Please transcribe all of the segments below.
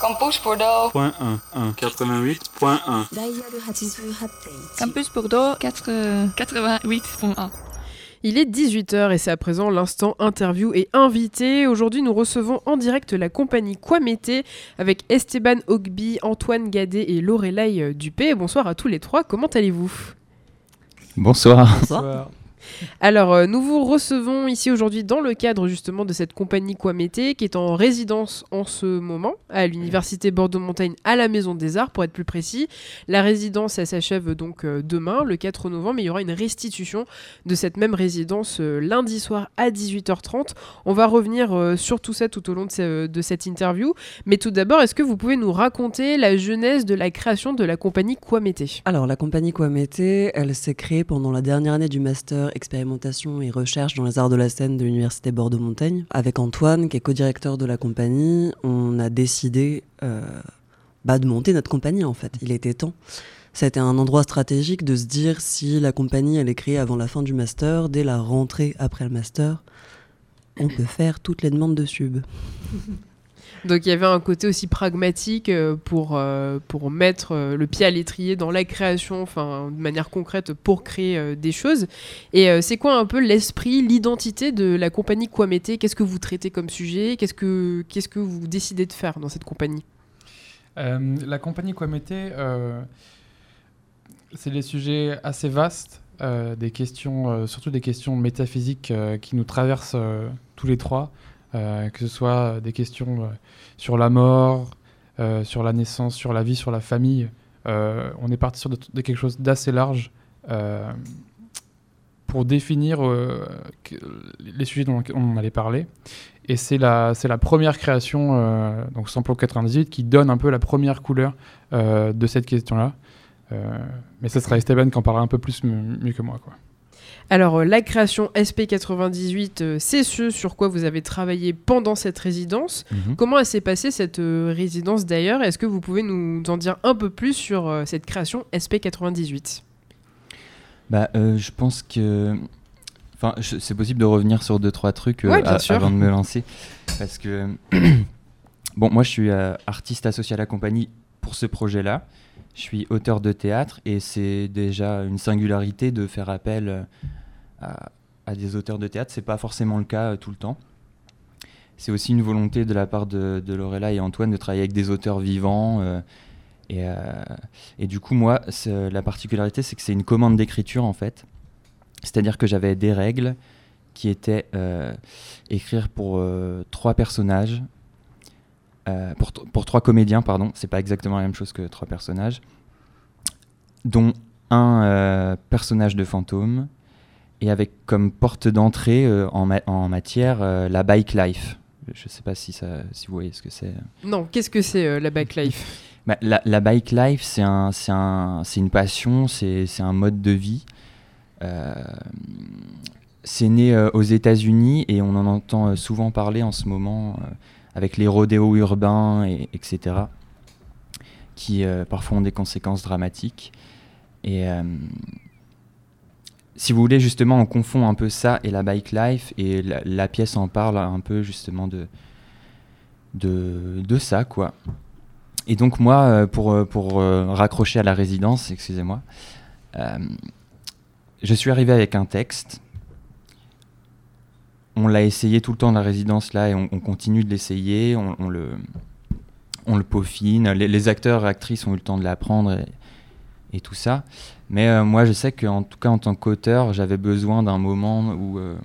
Campus Bordeaux. Point 1, 1, 88.1. Campus Bordeaux 4, 88.1. Il est 18h et c'est à présent l'instant interview et invité. Aujourd'hui, nous recevons en direct la compagnie Quamete avec Esteban Ogby, Antoine Gadet et Lorelai Dupé. Bonsoir à tous les trois, comment allez-vous? Bonsoir. Bonsoir. Alors, euh, nous vous recevons ici aujourd'hui dans le cadre justement de cette compagnie Quamete qui est en résidence en ce moment à l'université Bordeaux-Montaigne à la Maison des Arts pour être plus précis. La résidence elle s'achève donc euh, demain, le 4 novembre, mais il y aura une restitution de cette même résidence euh, lundi soir à 18h30. On va revenir sur tout ça tout au long de, ce- de cette interview. Mais tout d'abord, est-ce que vous pouvez nous raconter la genèse de la création de la compagnie Quamete Alors, la compagnie Quamete, elle s'est créée pendant la dernière année du master expérimentation et recherche dans les arts de la scène de l'université Bordeaux-Montaigne. Avec Antoine, qui est co-directeur de la compagnie, on a décidé euh, bah, de monter notre compagnie en fait. Il était temps. C'était un endroit stratégique de se dire si la compagnie elle est créée avant la fin du master, dès la rentrée après le master, on peut faire toutes les demandes de sub. Donc il y avait un côté aussi pragmatique euh, pour, euh, pour mettre euh, le pied à l'étrier dans la création, enfin de manière concrète pour créer des choses. Et c'est quoi un peu l'esprit, l'identité de la compagnie Quamete Qu'est-ce que vous traitez comme sujet? Qu'est-ce que que vous décidez de faire dans cette compagnie? La compagnie Quamete, euh, c'est des sujets assez vastes, des questions, surtout des questions métaphysiques qui nous traversent tous les trois, que ce soit des questions euh, sur la mort, euh, sur la naissance, sur la vie, sur la famille. Euh, on est parti sur de, quelque chose d'assez large euh, pour définir euh, les sujets dont on allait parler. Et c'est la, la première création, euh, donc Samplon 98, qui donne un peu la première couleur euh, de cette question-là. Euh, mais ce sera Esteban qui en parlera un peu plus mieux que moi. Quoi. Alors euh, la création SP98, euh, c'est ce sur quoi vous avez travaillé pendant cette résidence. Mhm. Comment elle s'est passée cette euh, résidence d'ailleurs? Est-ce que vous pouvez nous en dire un peu plus sur cette création SP98 Bah, euh, je pense que. Enfin, c'est possible de revenir sur deux, trois trucs euh, Ouais, avant de me lancer. Parce que. bon, moi, je suis euh, artiste associé à la compagnie pour ce projet-là. Je suis auteur de théâtre et c'est déjà une singularité de faire appel euh, à, des auteurs de théâtre. C'est pas forcément le cas euh, tout le temps. C'est aussi une volonté de la part de, Lorella et Antoine de travailler avec des auteurs vivants. euh, et, du coup, moi, la particularité, c'est que c'est une commande d'écriture en fait. C'est-à-dire que j'avais des règles qui étaient écrire pour trois personnages, euh, pour, pour trois comédiens, pardon. C'est pas exactement la même chose que trois personnages, dont un euh, personnage de fantôme et avec comme porte d'entrée euh, en, ma- en matière la bike life. Je sais pas si, ça, si vous voyez ce que c'est. Non, qu'est-ce que c'est la backlife Bah, la, la bike life, c'est un, un, une passion, c'est, un mode de vie. C'est né aux États-Unis et on en entend souvent parler en ce moment avec les rodéos urbains, et, etc., qui euh, parfois ont des conséquences dramatiques. Et euh, si vous voulez, justement, on confond un peu ça et la bike life, et la, pièce en parle un peu justement de, de, de ça, quoi. Et donc moi, euh, pour, pour raccrocher à la résidence, excusez-moi, je suis arrivé avec un texte. On l'a essayé tout le temps de la résidence là et on, on continue de l'essayer. On, le, on le peaufine. Les, acteurs et actrices ont eu le temps de l'apprendre et, tout ça. Mais euh, moi, je sais qu'en tout cas en tant qu'auteur, j'avais besoin d'un moment où, euh,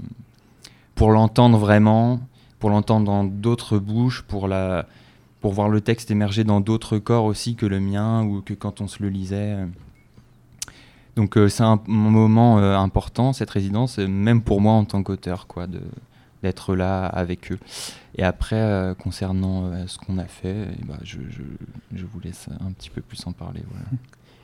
pour l'entendre vraiment, pour l'entendre dans d'autres bouches, pour la, pour voir le texte émerger dans d'autres corps aussi que le mien ou que quand on se le lisait. Donc euh, c'est un moment euh, important cette résidence, même pour moi en tant qu'auteur, quoi, de d'être là avec eux. Et après, euh, concernant euh, ce qu'on a fait, eh ben, je, je, je vous laisse un petit peu plus en parler. Voilà.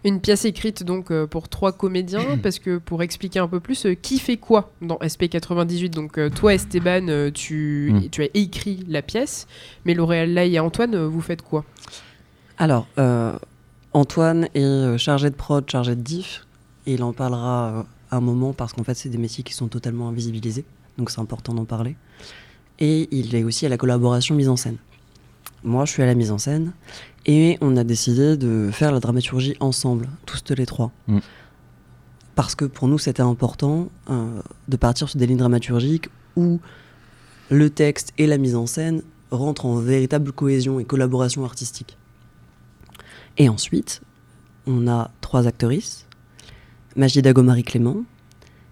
Une pièce écrite donc euh, pour trois comédiens, parce que pour expliquer un peu plus, euh, qui fait quoi dans SP98 Donc euh, toi Esteban, euh, tu, Mm. tu as écrit la pièce, mais L'Oréal Lai et Antoine, euh, vous faites quoi? Alors, euh, Antoine est chargé de prod, chargé de diff, et il en parlera euh, à un moment parce qu'en fait, c'est des métiers qui sont totalement invisibilisés, donc c'est important d'en parler. Et il est aussi à la collaboration mise en scène. moi je suis à la mise en scène, et on a décidé de faire la dramaturgie ensemble, tous les trois. Mm. Parce que pour nous c'était important euh, de partir sur des lignes dramaturgiques où le texte et la mise en scène rentrent en véritable cohésion et collaboration artistique. Et ensuite, on a trois actrices, Majida Gomari Clément,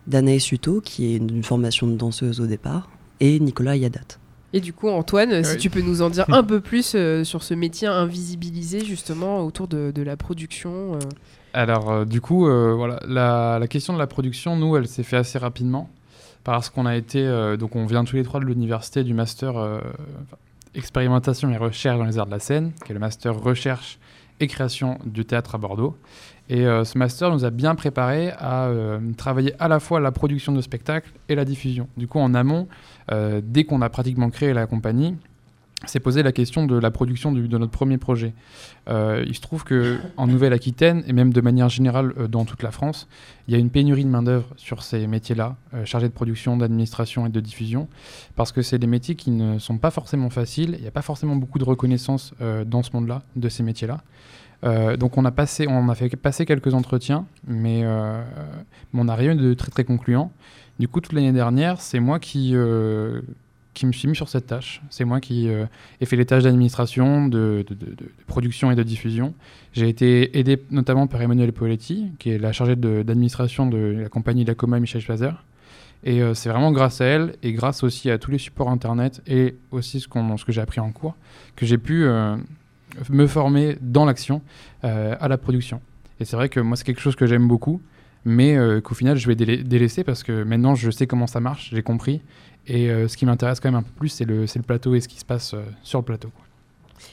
Danae Suto, qui est une formation de danseuse au départ, et Nicolas Yadat. Et du coup, Antoine, si tu peux nous en dire un peu plus euh, sur ce métier invisibilisé justement autour de, de la production. euh. Alors, euh, du coup, euh, voilà, la, la question de la production, nous, elle s'est fait assez rapidement parce qu'on a été, euh, donc on vient tous les trois de l'université du master euh, expérimentation et recherche dans les arts de la scène, qui est le master recherche et création du théâtre à Bordeaux. Et euh, ce master nous a bien préparé à euh, travailler à la fois la production de spectacles et la diffusion. Du coup, en amont, euh, dès qu'on a pratiquement créé la compagnie, s'est posé la question de la production du- de notre premier projet. Il se trouve que en Nouvelle-Aquitaine et même de manière générale dans toute la France, il y a une pénurie de main d'œuvre sur ces métiers-là, chargés de production, d'administration et de diffusion, parce que c'est des métiers qui ne sont pas forcément faciles. Il n'y a pas forcément beaucoup de reconnaissance dans ce monde-là de ces métiers-là. Euh, donc on a passé, on a fait passer quelques entretiens, mais, euh, on n'a rien de très très concluant. Du coup, toute l'année dernière, c'est moi qui euh, qui me suis mis sur cette tâche. C'est moi qui ai fait les tâches d'administration, de, production et de diffusion. J'ai été aidé notamment par Emmanuel Poletti, qui est la chargée d'administration de, la compagnie Lacoma Michel Schwazer. Et c'est vraiment grâce à elle et grâce aussi à tous les supports internet et aussi ce, ce que j'ai appris en cours que j'ai pu me former dans l'action euh, à la production. Et c'est vrai que moi, c'est quelque chose que j'aime beaucoup, mais euh, qu'au final, je vais délai- délaisser parce que maintenant, je sais comment ça marche, j'ai compris. Et euh, ce qui m'intéresse quand même un peu plus, c'est le, plateau et ce qui se passe sur le plateau.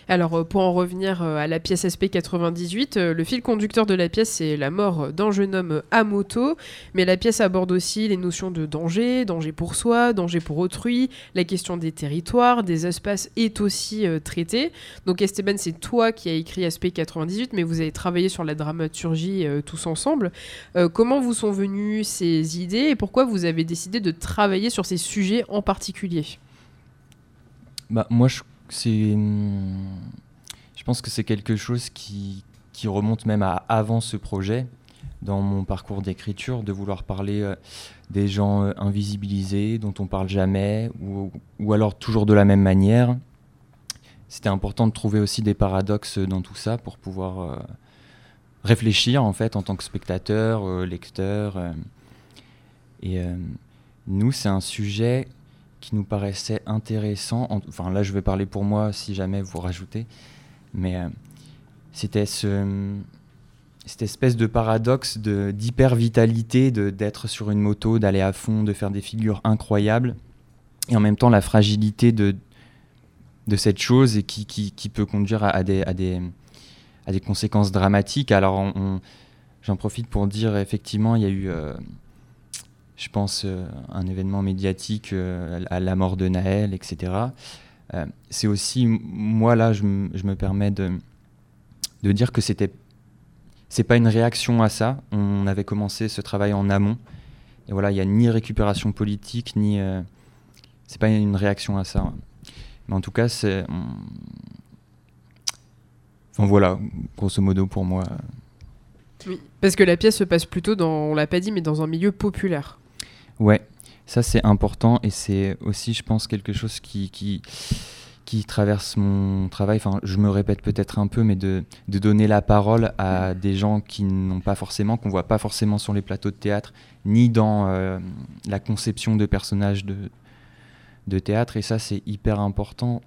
Alors, euh, pour en revenir euh, à la pièce SP 98, euh, le fil conducteur de la pièce, c'est la mort d'un jeune homme à moto. Mais la pièce aborde aussi les notions de danger, danger pour soi, danger pour autrui. La question des territoires, des espaces est aussi traitée. Donc, Esteban, c'est toi qui as écrit SP 98, mais vous avez travaillé sur la dramaturgie tous ensemble. Comment vous sont venues ces idées et pourquoi vous avez décidé de travailler sur ces sujets en particulier? Bah, moi, je, c'est, hum, je pense que c'est quelque chose qui, qui remonte même à avant ce projet, dans mon parcours d'écriture, de vouloir parler euh, des gens euh, invisibilisés, dont on parle jamais, ou, ou alors toujours de la même manière. C'était important de trouver aussi des paradoxes dans tout ça pour pouvoir euh, réfléchir en fait en tant que spectateur, lecteur. et nous, c'est un sujet qui nous paraissait intéressant. En- Enfin, là, je vais parler pour moi si jamais vous rajoutez. Mais euh, c'était ce, cette espèce de paradoxe d'hyper-vitalité, de- d'être sur une moto, d'aller à fond, de faire des figures incroyables. Et en même temps, la fragilité de, de cette chose et qui, qui, peut conduire à, des, à, des, à des conséquences dramatiques. Alors, j'en profite pour dire, effectivement, il y a eu. euh, je pense, euh, un événement médiatique euh, à la mort de Naël, etc. Euh, c'est aussi, moi là, je, me permets de, dire que c'était, c'est pas une réaction à ça. On avait commencé ce travail en amont. Et voilà, il n'y a ni récupération politique, ni. c'est pas une réaction à ça. Mais en tout cas, c'est. Enfin voilà, grosso modo pour moi. Oui. Parce que la pièce se passe plutôt dans, on l'a pas dit, mais dans un milieu populaire. Ouais, ça c'est important et c'est aussi, je pense, quelque chose qui, qui, traverse mon travail. Enfin, je me répète peut-être un peu, mais de, de donner la parole à des gens qui n'ont pas forcément, qu'on voit pas forcément sur les plateaux de théâtre, ni dans euh, la conception de personnages de, de théâtre. Et ça, c'est hyper important.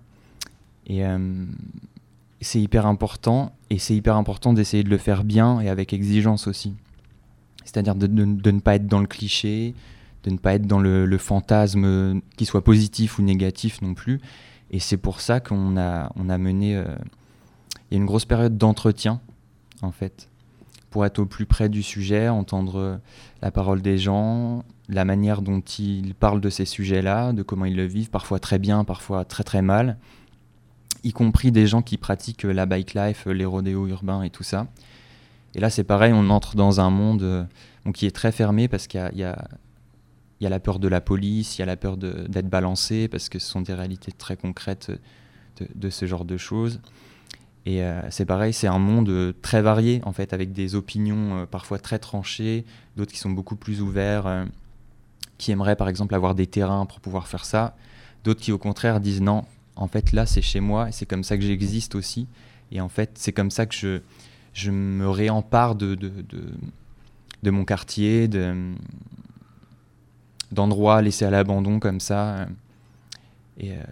Et euh, c'est hyper important, et c'est hyper important d'essayer de le faire bien et avec exigence aussi. C'est-à-dire de- de ne pas être dans le cliché, de ne pas être dans le, fantasme, euh, qu'il soit positif ou négatif non plus. Et c'est pour ça qu'on a, on a mené. euh, Il y a une grosse période d'entretien, en fait, pour être au plus près du sujet, entendre euh, la parole des gens, la manière dont ils parlent de ces sujets-là, de comment ils le vivent, parfois très bien, parfois très très mal, y compris des gens qui pratiquent la bike life, les rodéos urbains et tout ça. Et là, c'est pareil, on entre dans un monde qui est très fermé parce qu'il y a- il y a la peur de la police, il y a la peur d'être balancé, parce que ce sont des réalités très concrètes de, ce genre de choses. Et euh, c'est pareil, c'est un monde euh, très varié, en fait, avec des opinions euh, parfois très tranchées, d'autres qui sont beaucoup plus ouverts, qui aimeraient par exemple avoir des terrains pour pouvoir faire ça, d'autres qui au contraire disent non, en fait là c'est chez moi, c'est comme ça que j'existe aussi, et en fait c'est comme ça que je, je me réempare de, de, de mon quartier, de, d'endroits laissés à l'abandon comme ça. euh, Et, euh,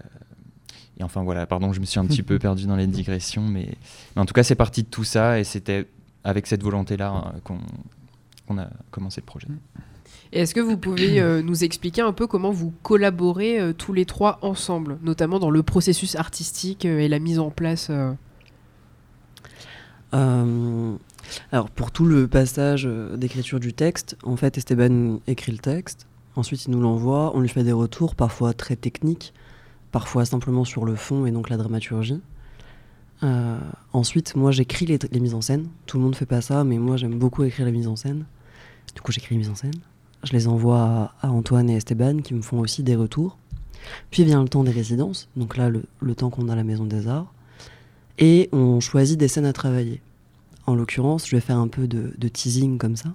et enfin voilà, pardon, je me suis un petit peu perdu dans les digressions, mais, mais en tout cas c'est parti de tout ça, et c'était avec cette volonté-là euh, qu'on a commencé le projet. Et Est-ce que vous pouvez euh, nous expliquer un peu comment vous collaborez euh, tous les trois ensemble, notamment dans le processus artistique euh, et la mise en place euh, Euh, alors pour tout le passage euh, d'écriture du texte, en fait Esteban écrit le texte, ensuite il nous l'envoie, on lui fait des retours, parfois très techniques, parfois simplement sur le fond et donc la dramaturgie. Euh, ensuite moi j'écris les, les mises en scène, tout le monde fait pas ça, mais moi j'aime beaucoup écrire les mises en scène. Du coup j'écris les mises en scène, je les envoie à, Antoine et Esteban qui me font aussi des retours. Puis vient le temps des résidences, donc là le, le temps qu'on a à la Maison des Arts, et on choisit des scènes à travailler. En l'occurrence, je vais faire un peu de teasing comme ça.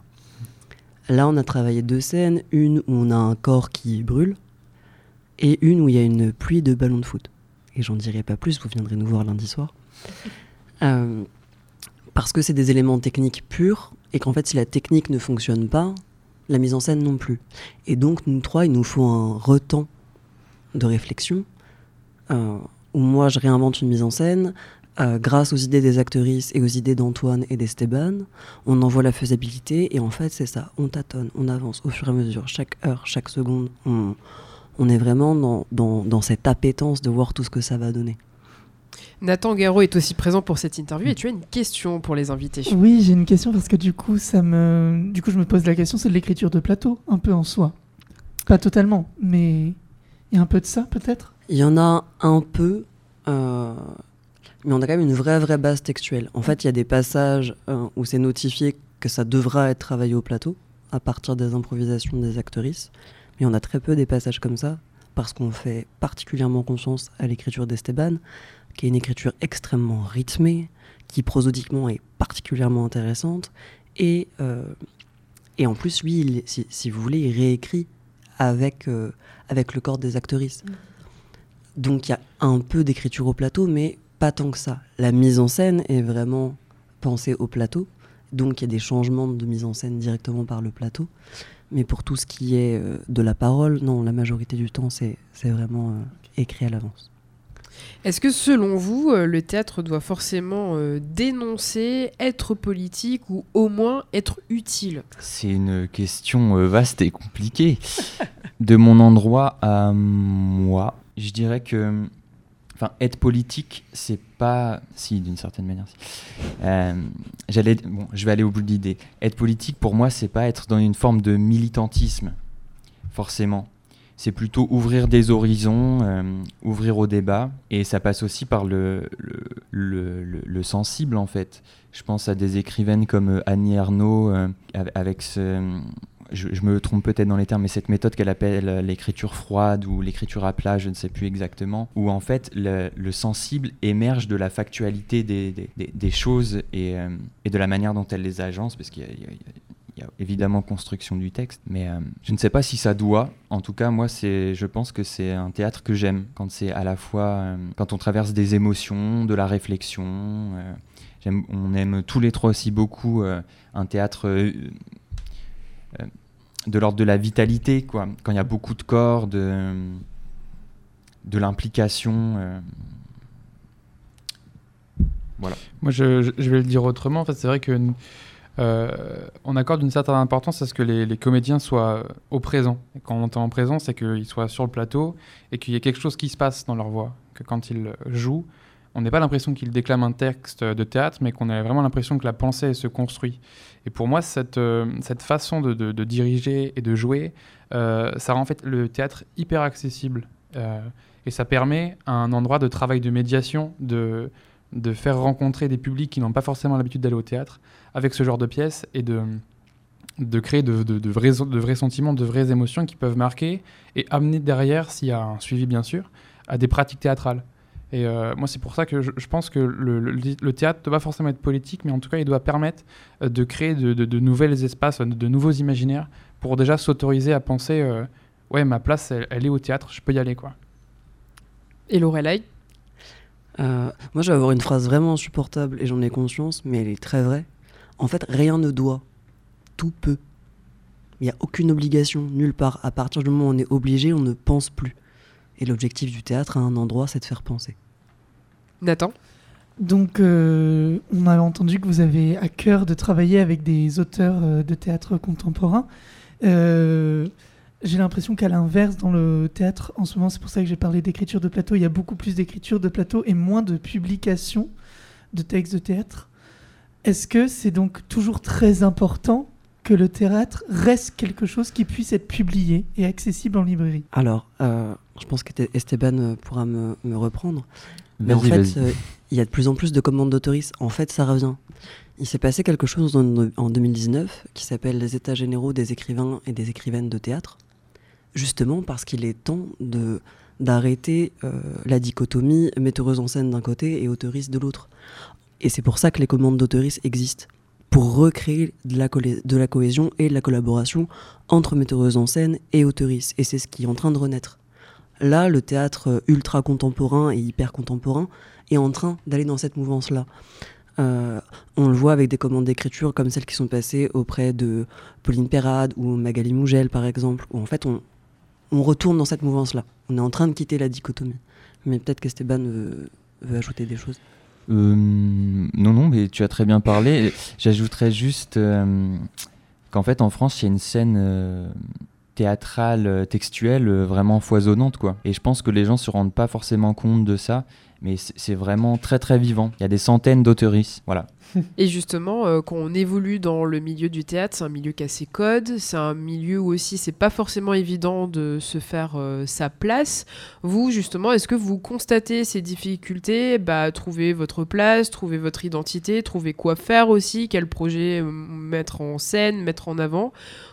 Là, on a travaillé deux scènes, une où on a un corps qui brûle, et une où il y a une pluie de ballons de foot. Et j'en dirai pas plus, vous viendrez nous voir lundi soir. Euh, parce que c'est des éléments techniques purs, et qu'en fait, si la technique ne fonctionne pas, la mise en scène non plus. Et donc, nous trois, il nous faut un retemps de réflexion, euh, où moi, je réinvente une mise en scène, euh, grâce aux idées des actrices et aux idées d'Antoine et d'Esteban, on envoie la faisabilité et en fait c'est ça, on tâtonne, on avance au fur et à mesure, chaque heure, chaque seconde, on, on est vraiment dans, dans, dans cette appétence de voir tout ce que ça va donner. Nathan Garot est aussi présent pour cette interview et tu as une question pour les invités. Oui, j'ai une question parce que du coup, ça me, du coup, je me pose la question, c'est de l'écriture de plateau, un peu en soi. Pas totalement, mais il y a un peu de ça peut-être? Il y en a un peu, euh, mais on a quand même une vraie vraie base textuelle. En fait, il y a des passages euh, où c'est notifié que ça devra être travaillé au plateau, à partir des improvisations des actrices, mais on a très peu des passages comme ça, parce qu'on fait particulièrement confiance à l'écriture d'Esteban, qui est une écriture extrêmement rythmée, qui prosodiquement est particulièrement intéressante, et, euh, et en plus, lui, il- si, si vous voulez, il réécrit avec, euh, avec le corps des actrices. Donc il y a un peu d'écriture au plateau, mais pas tant que ça. La mise en scène est vraiment pensée au plateau, donc il y a des changements de mise en scène directement par le plateau. Mais pour tout ce qui est euh, de la parole, non, la majorité du temps, c'est c'est vraiment euh, écrit à l'avance. Est-ce que selon vous, euh, le théâtre doit forcément euh, dénoncer, être politique ou au moins être utile? C'est une question euh, vaste et compliquée. De mon endroit à moi, je dirais que, enfin, être politique, c'est pas, si d'une certaine manière. Euh, J'allais, bon, je vais aller au bout de l'idée. Être politique, pour moi, c'est pas être dans une forme de militantisme, forcément. C'est plutôt ouvrir des horizons, euh, ouvrir au débat, et ça passe aussi par le, le, le- le- le sensible en fait. Je pense à des écrivaines comme euh, Annie av- avec ce, je, me trompe peut-être dans les termes, mais cette méthode qu'elle appelle euh, l'écriture froide ou l'écriture à plat, je ne sais plus exactement, où en fait le, le sensible émerge de la factualité des, choses et, euh, et de la manière dont elle les agence, parce qu'il y a, évidemment construction du texte, mais euh, je ne sais pas si ça doit. En tout cas, moi, c'est, je pense que c'est un théâtre que j'aime quand c'est à la fois quand on traverse des émotions, de la réflexion. on aime tous les trois aussi beaucoup un théâtre de l'ordre de la vitalité, quoi. Quand il y a beaucoup de corps, de de l'implication. euh, Moi, je, vais le dire autrement. En fait, c'est vrai que euh, on accorde une certaine importance à ce que les, les comédiens soient au présent. Et quand on entend en présent, c'est qu'ils soient sur le plateau et qu'il y ait quelque chose qui se passe dans leur voix. Que quand ils jouent, on n'ait pas l'impression qu'ils déclament un texte de théâtre, mais qu'on ait vraiment l'impression que la pensée se construit. Et pour moi, cette, euh, façon de, diriger et de jouer, euh, ça rend en fait le théâtre hyper accessible. Euh, et ça permet un endroit de travail de médiation, de, faire rencontrer des publics qui n'ont pas forcément l'habitude d'aller au théâtre avec ce genre de pièces et de, créer de vrais, de vrais sentiments, de vraies émotions qui peuvent marquer et amener derrière, s'il y a un suivi bien sûr, à des pratiques théâtrales. Et euh, moi, c'est pour ça que je, je pense que le, le- le théâtre ne doit pas forcément être politique, mais en tout cas, il doit permettre euh, de créer de, de, de nouvelles espaces, de, de nouveaux imaginaires, pour déjà s'autoriser à penser euh, ouais, ma place, elle, elle est au théâtre, je peux y aller. quoi. Et Lorelai? Euh, moi, je vais avoir une phrase vraiment insupportable et j'en ai conscience, mais elle est très vraie. En fait, rien ne doit, tout peut. Il n'y a aucune obligation, nulle part. À partir du moment où on est obligé, on ne pense plus. Et l'objectif du théâtre à un endroit, c'est de faire penser. Nathan? Donc, euh, on a entendu que vous avez à cœur de travailler avec des auteurs euh, de théâtre contemporain. Euh, j'ai l'impression qu'à l'inverse, dans le théâtre, en ce moment, c'est pour ça que j'ai parlé d'écriture de plateau, il y a beaucoup plus d'écriture de plateau et moins de publication de textes de théâtre. Est-ce que c'est donc toujours très important que le théâtre reste quelque chose qui puisse être publié et accessible en librairie Alors, euh, je pense qu'Esteban euh, pourra me, me reprendre. Mais en fait, euh, il y a de plus en plus de commandes d'autoristes. En fait, ça revient. Il s'est passé quelque chose en, en 2019 qui s'appelle les États généraux des écrivains et des écrivaines de théâtre. Justement parce qu'il est temps de d'arrêter euh, la dichotomie metteuse en scène d'un côté et auteuriste de l'autre. Et c'est pour ça que les commandes d'autoristes existent. Pour recréer de la, de la cohésion et de la collaboration entre metteuses en scène et auteuristes. Et c'est ce qui est en train de renaître. Là, le théâtre ultra contemporain et hyper contemporain est en train d'aller dans cette mouvance-là. Euh, on le voit avec des commandes d'écriture comme celles qui sont passées auprès de Pauline Perrade ou Magali Mougel, par exemple, où en fait on, on retourne dans cette mouvance-là. On est en train de quitter la dichotomie. Mais peut-être qu'Esteban veut, veut ajouter des choses. Euh, non, non, mais tu as très bien parlé. J'ajouterais juste euh, qu'en fait, en France, il y a une scène euh, théâtrale, textuelle, vraiment foisonnante, quoi. Et je pense que les gens se rendent pas forcément compte de ça, mais c'est vraiment très, très vivant. Il y a des centaines d'auteuristes, voilà. Et justement, euh, quand on évolue dans le milieu du théâtre, c'est un milieu qui a ses codes, c'est un milieu où aussi c'est pas forcément évident de se faire euh, sa place. Vous, justement, est-ce que vous constatez ces difficultés? Bah, Trouver votre place, trouver votre identité, trouver quoi faire aussi, quel projet euh, mettre en scène, mettre en avant?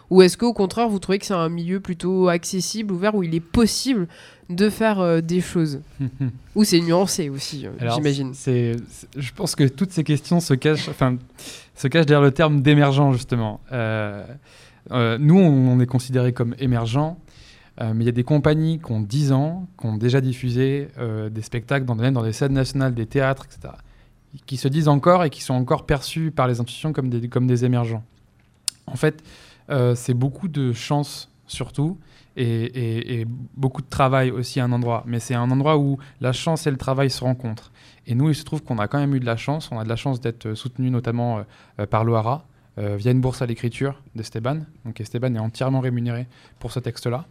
Ou est-ce qu'au contraire, vous trouvez que c'est un milieu plutôt accessible, ouvert, où il est possible de faire euh, des choses? Ou c'est nuancé aussi, j'imagine. je pense que toutes ces questions se se cachent derrière le terme d'émergent, justement. Euh, euh, nous, on, est considérés comme émergents, euh, mais il y a des compagnies qui ont 10 ans, qui ont déjà diffusé des spectacles dans, des- dans des scènes nationales, des théâtres, etc., qui se disent encore et qui sont encore perçus par les institutions comme des, comme des émergents. En fait, c'est beaucoup de chance, surtout, et, beaucoup de travail aussi à un endroit. Mais c'est un endroit où la chance et le travail se rencontrent. Et nous, il se trouve qu'on a quand même eu de la chance. On a de la chance d'être soutenu notamment euh, euh, par l'OARA euh, via une bourse à l'écriture d'Esteban. Donc Esteban est entièrement rémunéré pour ce texte-là.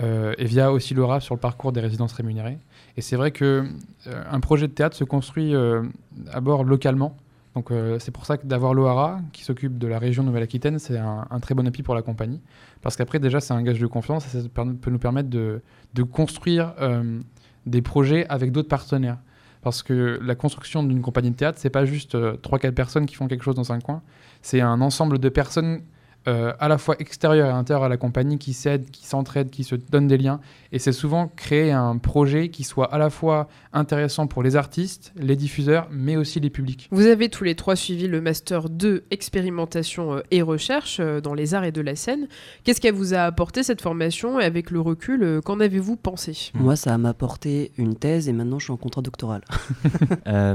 Euh, et via aussi l'OARA sur le parcours des résidences rémunérées. Et c'est vrai que euh, un projet de théâtre se construit euh, d'abord localement. Donc euh, c'est pour ça que d'avoir l'OARA qui s'occupe de la région Nouvelle-Aquitaine, c'est un, très bon appui pour la compagnie. Parce qu'après déjà c'est un gage de confiance et ça peut nous permettre de, de construire euh, des projets avec d'autres partenaires. Parce que la construction d'une compagnie de théâtre, c'est pas juste euh, 3-4 personnes qui font quelque chose dans un coin, c'est un ensemble de personnes euh, à la fois extérieures et intérieures à la compagnie qui s'aident, qui s'entraident, qui se donnent des liens. Et c'est souvent créer un projet qui soit à la fois intéressant pour les artistes, les diffuseurs, mais aussi les publics. Vous avez tous les trois suivi le Master 2 expérimentation euh, et recherche euh, dans les arts et de la scène. Qu'est-ce qu'elle vous a apporté cette formation et avec le recul, qu'en avez-vous pensé? Moi, ça m'a apporté une thèse et maintenant je suis en contrat doctoral. Euh,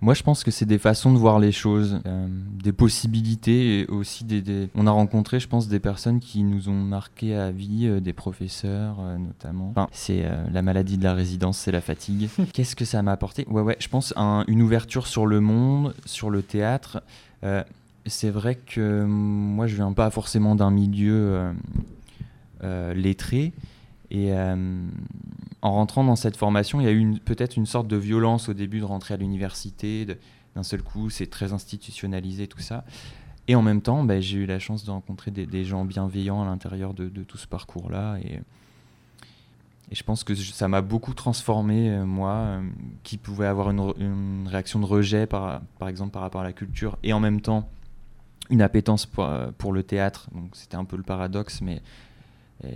moi, je pense que c'est des façons de voir les choses, euh, des possibilités et aussi des, des- On a rencontré, je pense, des personnes qui nous ont marqué à vie, euh, des professeurs euh, notamment. Enfin, c'est euh, la maladie de la résidence, c'est la fatigue. Qu'est-ce que ça m'a apporté? Ouais, ouais, je pense un- une ouverture sur le monde, sur le théâtre. C'est vrai que moi, je viens pas forcément d'un milieu lettré. Et en rentrant dans cette formation, il y a eu peut-être une sorte de violence au début de rentrer à l'université. D'un seul coup, c'est très institutionnalisé, tout ça. Et en même temps, bah, j'ai eu la chance de rencontrer des, gens bienveillants à l'intérieur de, tout ce parcours-là. Et, je pense que ça m'a beaucoup transformé, euh, moi, euh, qui pouvais avoir une, réaction de rejet, par, par exemple, par rapport à la culture, et en même temps une appétence pour, euh, le théâtre. Donc c'était un peu le paradoxe, mais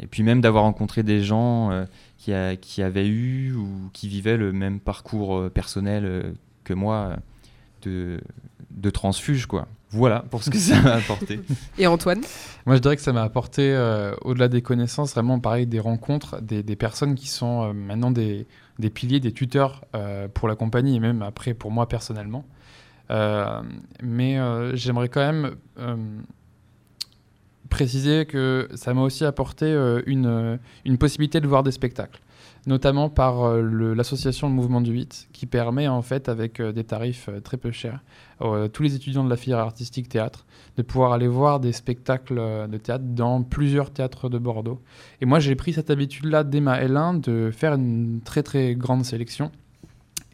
Et puis même d'avoir rencontré des gens qui, avaient eu ou qui vivaient le même parcours personnel que moi de, de transfuge, quoi. Voilà pour ce que ça m'a apporté. Et Antoine? Moi, je dirais que ça m'a apporté, euh, au-delà des connaissances, vraiment pareil, des rencontres, des, des personnes qui sont euh, maintenant des, des piliers, des tuteurs euh, pour la compagnie et même après pour moi personnellement. Euh, mais euh, j'aimerais quand même euh, préciser que ça m'a aussi apporté euh, une, euh, une possibilité de voir des spectacles, notamment par euh, l'association Le Mouvement du 8, qui permet en fait, avec des tarifs très peu chers, tous les étudiants de la filière artistique théâtre, de pouvoir aller voir des spectacles de théâtre dans plusieurs théâtres de Bordeaux. Et moi, j'ai pris cette habitude-là dès ma L1 de faire une très très grande sélection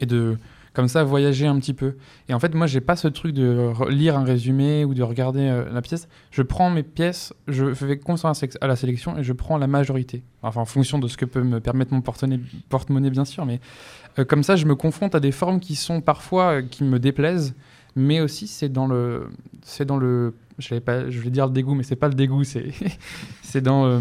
et de comme ça voyager un petit peu. Et en fait, moi, j'ai pas ce truc de re- lire un résumé ou de regarder euh, la pièce. Je prends mes pièces, je fais confiance à la sélection et je prends la majorité. Enfin, en fonction de ce que peut me permettre mon porte-monnaie, bien sûr, mais euh, comme ça, je me confronte à des formes qui sont parfois euh, qui me déplaisent, mais aussi c'est dans le, c'est dans le, je vais pas, je vais dire le dégoût, mais c'est pas le dégoût, c'est, c'est dans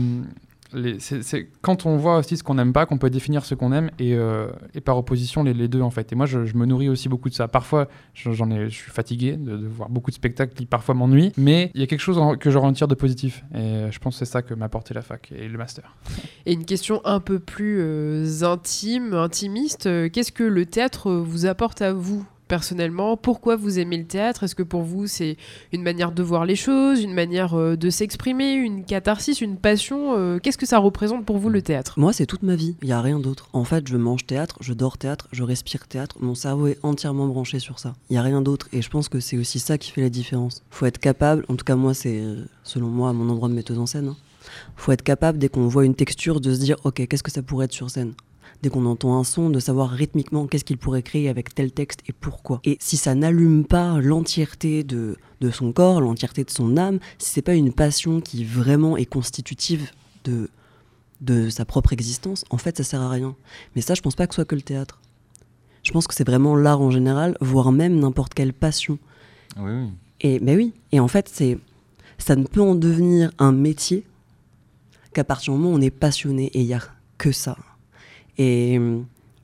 les, c'est, quand on voit aussi ce qu'on n'aime pas qu'on peut définir ce qu'on aime et, euh, et par opposition les, les deux en fait. Et moi, je, me nourris aussi beaucoup de ça. Parfois, je- j'en ai, je suis fatigué de, voir beaucoup de spectacles qui parfois m'ennuient, mais il y a quelque chose en- que je retire de positif. Et euh, je pense que c'est ça que m'a apporté la fac et le master. Et une question un peu plus euh, intime, intimiste. Qu'est-ce que le théâtre vous apporte à vous? Personnellement Pourquoi vous aimez le théâtre? Est-ce que pour vous c'est une manière de voir les choses, une manière euh, de s'exprimer, une catharsis, une passion? Euh, Qu'est-ce que ça représente pour vous le théâtre? Moi, c'est toute ma vie. Il y a rien d'autre. En fait, je mange théâtre, je dors théâtre, je respire théâtre. Mon cerveau est entièrement branché sur ça. Il y a rien d'autre. Et je pense que c'est aussi ça qui fait la différence. Faut être capable. En tout cas, moi, c'est euh, selon moi mon endroit de metteuse en scène. hein. Faut être capable dès qu'on voit une texture de se dire, ok, qu'est-ce que ça pourrait être sur scène? Dès qu'on entend un son, de savoir rythmiquement qu'est-ce qu'il pourrait créer avec tel texte et pourquoi. Et si ça n'allume pas l'entièreté de, de son corps, l'entièreté de son âme, si c'est pas une passion qui vraiment est constitutive de, de sa propre existence, en fait, ça sert à rien. Mais ça, je pense pas que ce soit que le théâtre. Je pense que c'est vraiment l'art en général, voire même n'importe quelle passion. Oui, oui. Et ben oui. Et en fait, c'est ça ne peut en devenir un métier qu'à partir du moment où on est passionné et il y a que ça. Et,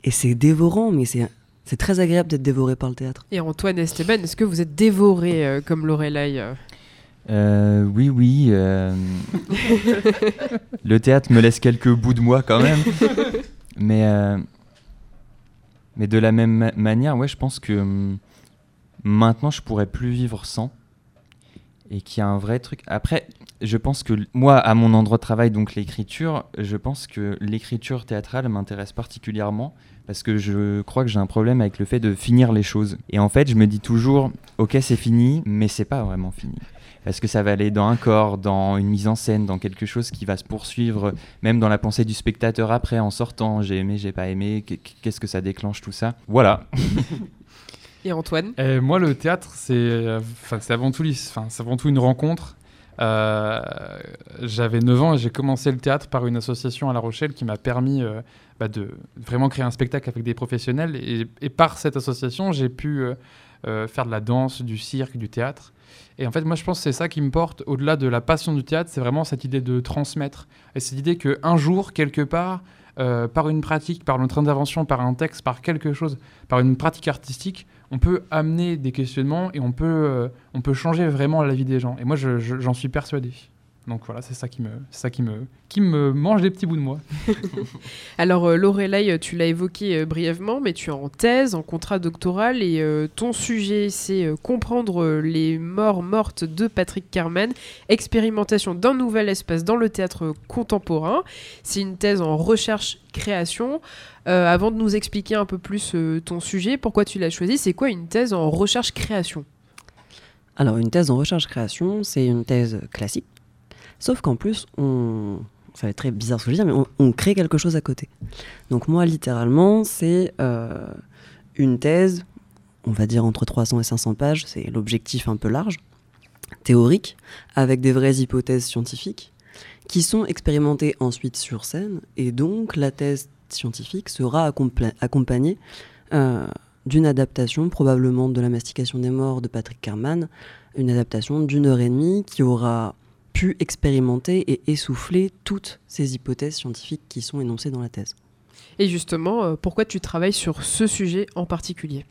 et c'est dévorant, mais c'est c'est très agréable d'être dévoré par le théâtre. Et Antoine Esteban, est-ce que vous êtes dévoré euh, comme Lorelai euh Euh, oui, oui. euh, le théâtre me laisse quelques bouts de moi quand même. mais, euh, mais de la même ma- manière, ouais, je pense que hum, maintenant, je pourrais plus vivre sans. Et qu'il y a un vrai truc. Après, je pense que moi, à mon endroit de travail, donc l'écriture, je pense que l'écriture théâtrale m'intéresse particulièrement parce que je crois que j'ai un problème avec le fait de finir les choses. Et en fait, je me dis toujours, ok, c'est fini, mais c'est pas vraiment fini. Parce que ça va aller dans un corps, dans une mise en scène, dans quelque chose qui va se poursuivre, même dans la pensée du spectateur après, en sortant, j'ai aimé, j'ai pas aimé, qu'est- qu'est-ce que ça déclenche tout ça. Voilà. Et Antoine? Et moi, le théâtre, c'est euh, enfin, avant, tout c'est avant tout une rencontre. Euh, J'avais 9 ans et j'ai commencé le théâtre par une association à La Rochelle qui m'a permis euh, bah, de vraiment créer un spectacle avec des professionnels. Et, par cette association, j'ai pu euh, faire de la danse, du cirque, du théâtre. Et en fait, moi, je pense que c'est ça qui me porte au-delà de la passion du théâtre, c'est vraiment cette idée de transmettre. Et cette idée qu'un jour, quelque part, par une pratique, par notre intervention, par un texte, par quelque chose, par une pratique artistique, on peut amener des questionnements et on peut, euh, on peut changer vraiment la vie des gens. Et moi, je- je- j'en suis persuadé. Donc voilà, c'est ça qui me, c'est ça qui me, qui me mange des petits bouts de moi. Alors, euh, Lorelai, tu l'as évoqué euh, brièvement, mais tu es en thèse, en contrat doctoral, et euh, ton sujet, c'est euh, comprendre euh, les morts mortes de Patrick Carmen, expérimentation d'un nouvel espace dans le théâtre contemporain. C'est une thèse en recherche-création. Euh, avant de nous expliquer un peu plus euh, ton sujet, pourquoi tu l'as choisi, c'est quoi une thèse en recherche-création? Alors, une thèse en recherche-création, c'est une thèse classique. Sauf qu'en plus, ça va être très bizarre ce que je dire, mais on, on crée quelque chose à côté. Donc moi, littéralement, c'est euh, une thèse, on va dire entre 300 et 500 pages, c'est l'objectif un peu large, théorique, avec des vraies hypothèses scientifiques, qui sont expérimentées ensuite sur scène, et donc la thèse scientifique sera accompagnée euh, d'une adaptation, probablement de la mastication des morts de Patrick Kerman, une adaptation d'une heure et demie qui aura pu expérimenter et essouffler toutes ces hypothèses scientifiques qui sont énoncées dans la thèse. Et justement, euh, pourquoi tu travailles sur ce sujet en particulier?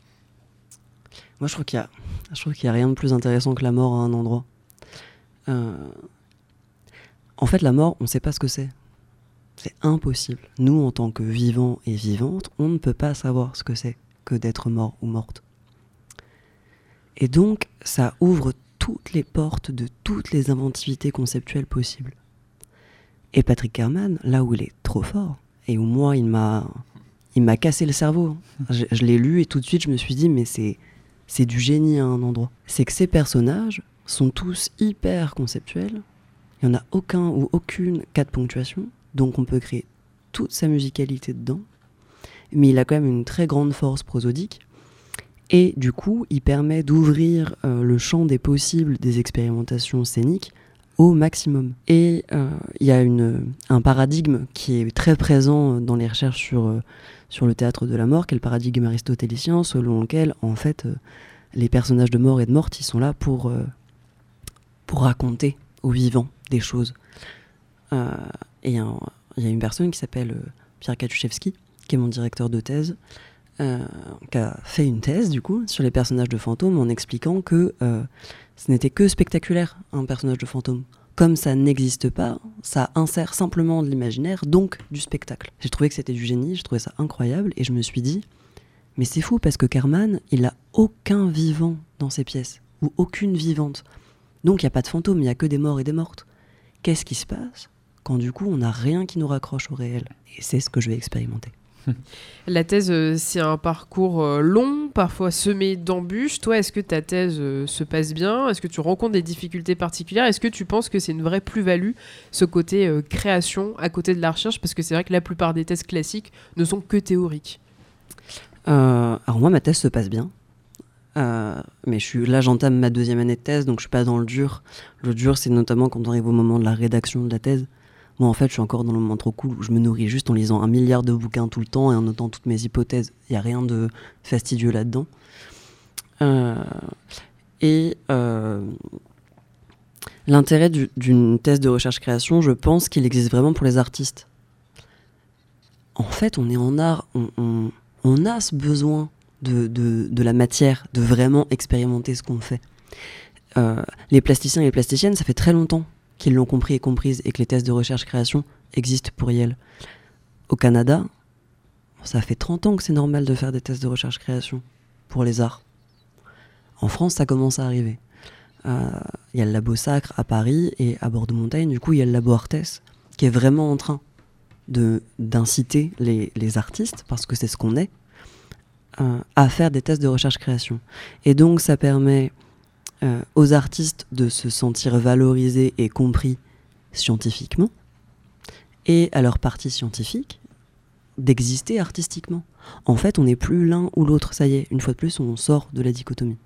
Moi, je trouve qu'il y a, a rien de plus intéressant que la mort à un endroit. Euh, En fait, la mort, on ne sait pas ce que c'est. C'est impossible. Nous, en tant que vivants et vivantes, on ne peut pas savoir ce que c'est que d'être mort ou morte. Et donc, ça ouvre toutes les portes de toutes les inventivités conceptuelles possibles. Et Patrick Kerman, là où il est trop fort, et où moi, il m'a, il m'a cassé le cerveau. Je, je l'ai lu et tout de suite, je me suis dit, mais c'est, c'est du génie à un endroit. C'est que ces personnages sont tous hyper conceptuels. Il n'y en a aucun ou aucune cas de ponctuation, donc on peut créer toute sa musicalité dedans. Mais il a quand même une très grande force prosodique. Et du coup, il permet d'ouvrir euh, le champ des possibles des expérimentations scéniques au maximum. Et euh, il y a un paradigme qui est très présent dans les recherches sur, euh, sur le théâtre de la mort, qui est le paradigme aristotélicien, selon lequel, en fait, les personnages de mort et de morte, ils sont là pour, pour raconter aux vivants des choses. Et il y, a une personne qui s'appelle euh, Pierre Katuszewski, qui est mon directeur de thèse, euh, qui a fait une thèse, du coup, sur les personnages de fantômes en expliquant que euh, ce n'était que spectaculaire, un personnage de fantôme. Comme ça n'existe pas, ça insère simplement de l'imaginaire, donc du spectacle. J'ai trouvé que c'était du génie, j'ai trouvé ça incroyable, et je me suis dit, mais c'est fou parce que Kerman, il a aucun vivant dans ses pièces, ou aucune vivante. Donc il n'y a pas de fantôme, il n'y a que des morts et des mortes. Qu'est-ce qui se passe? Quand du coup on n'a rien qui nous raccroche au réel Et c'est ce que je vais expérimenter. La thèse, euh, c'est un parcours euh, long, parfois semé d'embûches. Toi, est-ce que ta thèse euh, se passe bien? Est-ce que tu rencontres des difficultés particulières? Est-ce que tu penses que c'est une vraie plus-value, ce côté création à côté de la recherche? Parce que c'est vrai que la plupart des thèses classiques ne sont que théoriques. Euh, alors moi, ma thèse se passe bien. Euh, mais je suis, là, j'entame ma deuxième année de thèse, donc je suis pas dans le dur. Le dur, c'est notamment quand on arrive au moment de la rédaction de la thèse. Moi, en fait, je suis encore dans le moment trop cool où je me nourris juste en lisant un milliard de bouquins tout le temps et en notant toutes mes hypothèses. Il n'y a rien de fastidieux là-dedans. Euh, et euh, l'intérêt du- d'une thèse de recherche-création, je pense qu'il existe vraiment pour les artistes. En fait, on est en art, on, a ce besoin de la matière, de vraiment expérimenter ce qu'on fait. Euh, les plasticiens et les plasticiennes, ça fait très longtemps qu'ils l'ont compris et comprise et que les thèses de recherche-création existent pour Yale. Au Canada, ça fait 30 ans que c'est normal de faire des thèses de recherche-création pour les arts. En France, ça commence à arriver. Euh, Il y a le labo Sacre à Paris et à Bordeaux-Montagne, du coup, il y a le labo Artes qui est vraiment en train d'inciter les, les artistes, parce que c'est ce qu'on est, euh, à faire des tests de recherche-création. Et donc ça permet euh, aux artistes de se sentir valorisés et compris scientifiquement, et à leur partie scientifique d'exister artistiquement. En fait, on n'est plus l'un ou l'autre, ça y est, une fois de plus, on sort de la dichotomie.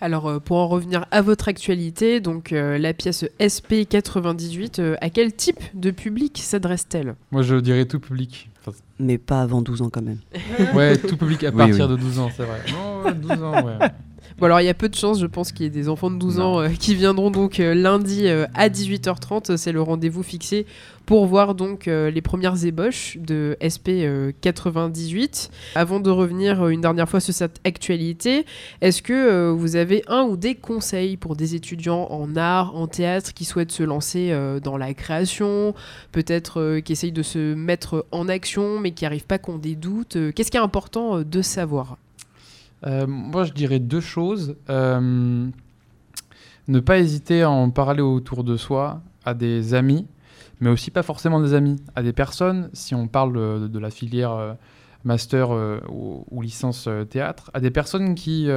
Alors, euh, pour en revenir à votre actualité, donc euh, la pièce SP98, euh, à quel type de public s'adresse-t-elle? Moi, je dirais tout public. Enfin, Mais pas avant 12 ans quand même. ouais, tout public à Oui, partir oui. de 12 ans, c'est vrai. Non, ouais, 12 ans, ouais. Bon, alors il y a peu de chances, je pense, qu'il y ait des enfants de 12 Non. ans euh, qui viendront donc euh, lundi euh, à 18h30. C'est le rendez-vous fixé pour voir donc les premières ébauches de SP euh, 98. Avant de revenir une dernière fois sur cette actualité, est-ce que vous avez un ou des conseils pour des étudiants en art, en théâtre qui souhaitent se lancer dans la création, peut-être qui essayent de se mettre en action mais qui n'arrivent pas, qui ont des doutes Qu'est-ce qui est important de savoir? Euh, moi, je dirais deux choses. Euh, ne pas hésiter à en parler autour de soi, à des amis, mais aussi pas forcément des amis, à des personnes, si on parle euh, de la filière master ou, ou licence théâtre, à des personnes qui,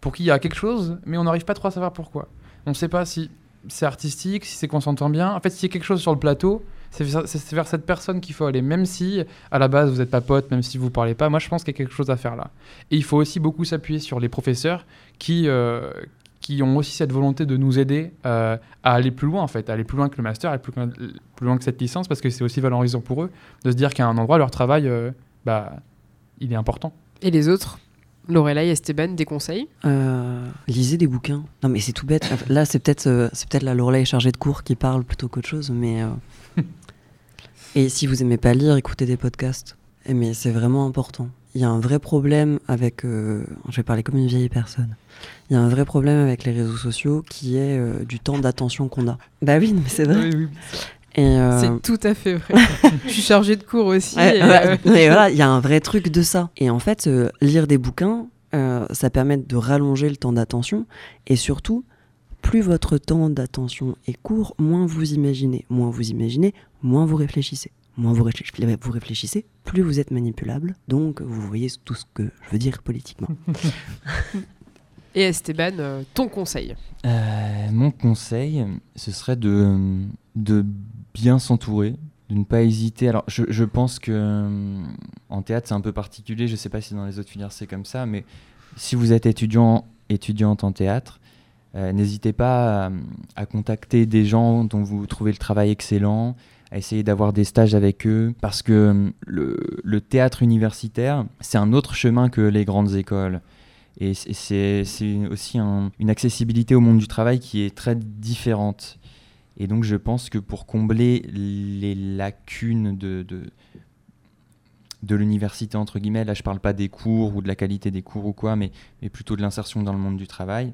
pour qui il y a quelque chose, mais on n'arrive pas trop à savoir pourquoi. On ne sait pas si c'est artistique, si c'est qu'on s'entend bien. En fait, s'il y a quelque chose sur le plateau, c'est vers- cette personne qu'il faut aller, même si à la base vous n'êtes pas potes, même si vous parlez pas. Moi, je pense qu'il y a quelque chose à faire là. Et il faut aussi beaucoup s'appuyer sur les professeurs qui, euh, qui ont aussi cette volonté de nous aider euh, à aller plus loin, en fait, à aller plus loin que le master, aller plus loin, plus loin que cette licence, parce que c'est aussi valorisant pour eux de se dire qu'à un endroit, leur travail, euh, bah, il est important. Et les autres Lorelai, Esteban, des conseils? Euh, lisez des bouquins. Non, mais c'est tout bête. Là, c'est peut-être euh, c'est peut-être la Lorelai chargée de cours qui parle plutôt qu'autre chose, mais. Et si vous aimez pas lire, écoutez des podcasts. Et mais c'est vraiment important. Il y a un vrai problème avec. euh, Je vais parler comme une vieille personne. Il y a un vrai problème avec les réseaux sociaux qui est euh, du temps d'attention qu'on a. Bah oui, mais c'est vrai. Euh, C'est tout à fait vrai. Je suis chargée de cours aussi. Ouais, et, ouais. Mais voilà, il y a un vrai truc de ça. Et en fait, lire des bouquins, ça permet de rallonger le temps d'attention. Et surtout, plus votre temps d'attention est court, moins vous imaginez. Moins vous imaginez, moins vous réfléchissez. Moins vous, réfléch- vous réfléchissez, plus vous êtes manipulable. Donc, vous voyez tout ce que je veux dire politiquement. Et Esteban, euh, ton conseil Euh, mon conseil, ce serait de, de bien s'entourer, de ne pas hésiter. Alors, je, je pense que euh, en théâtre, c'est un peu particulier. Je ne sais pas si dans les autres filières c'est comme ça, mais si vous êtes étudiant, étudiante en théâtre, euh, n'hésitez pas à, à contacter des gens dont vous trouvez le travail excellent, à essayer d'avoir des stages avec eux, parce que euh, le, théâtre universitaire, c'est un autre chemin que les grandes écoles. Et c'est aussi un- une accessibilité au monde du travail qui est très différente. Et donc je pense que pour combler les lacunes de, l'université, entre guillemets, là je parle pas des cours ou de la qualité des cours ou quoi, mais, mais plutôt de l'insertion dans le monde du travail,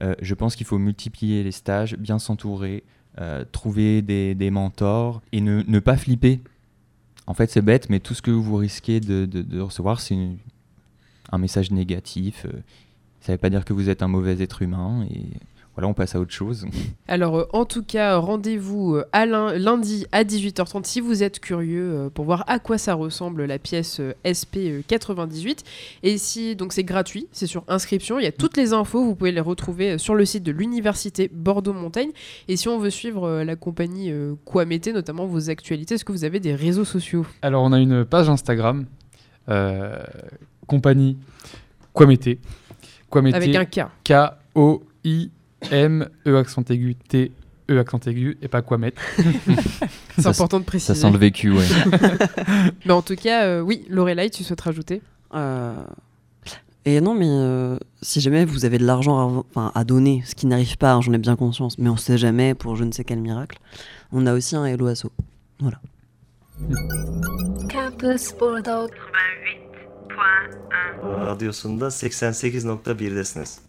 euh, je pense qu'il faut multiplier les stages, bien s'entourer, euh, trouver des, mentors et ne, pas flipper. En fait c'est bête, mais tout ce que vous risquez de, recevoir, c'est un message négatif. euh, ça ne veut pas dire que vous êtes un mauvais être humain. Et voilà, on passe à autre chose. Alors, euh, en tout cas, rendez-vous euh, à lundi à 18h30 si vous êtes curieux euh, pour voir à quoi ça ressemble la pièce euh, SP 98. Et si, donc c'est gratuit, c'est sur inscription. Il y a toutes les infos, vous pouvez les retrouver sur le site de l'université Bordeaux-Montaigne. Et si on veut suivre euh, la compagnie euh, Kwamete, notamment vos actualités, est-ce que vous avez des réseaux sociaux? Alors, on a une page Instagram, euh, compagnie. Kwamete, Avec un K. K-O-I-M-E accent aigu, T-E accent aigu, et pas Kwamet. C'est Ça important de Ça préciser. sent le vécu, ouais. Mais en tout cas, euh, oui, Lorelai, tu souhaites rajouter? Euh, Et non, mais euh, si jamais vous avez de l'argent à, donner, ce qui n'arrive pas, hein, j'en ai bien conscience, mais on sait jamais pour je ne sais quel miracle, on a aussi un Hello Asso. Campus Bordeaux. Radyosunda 88.1'desiniz.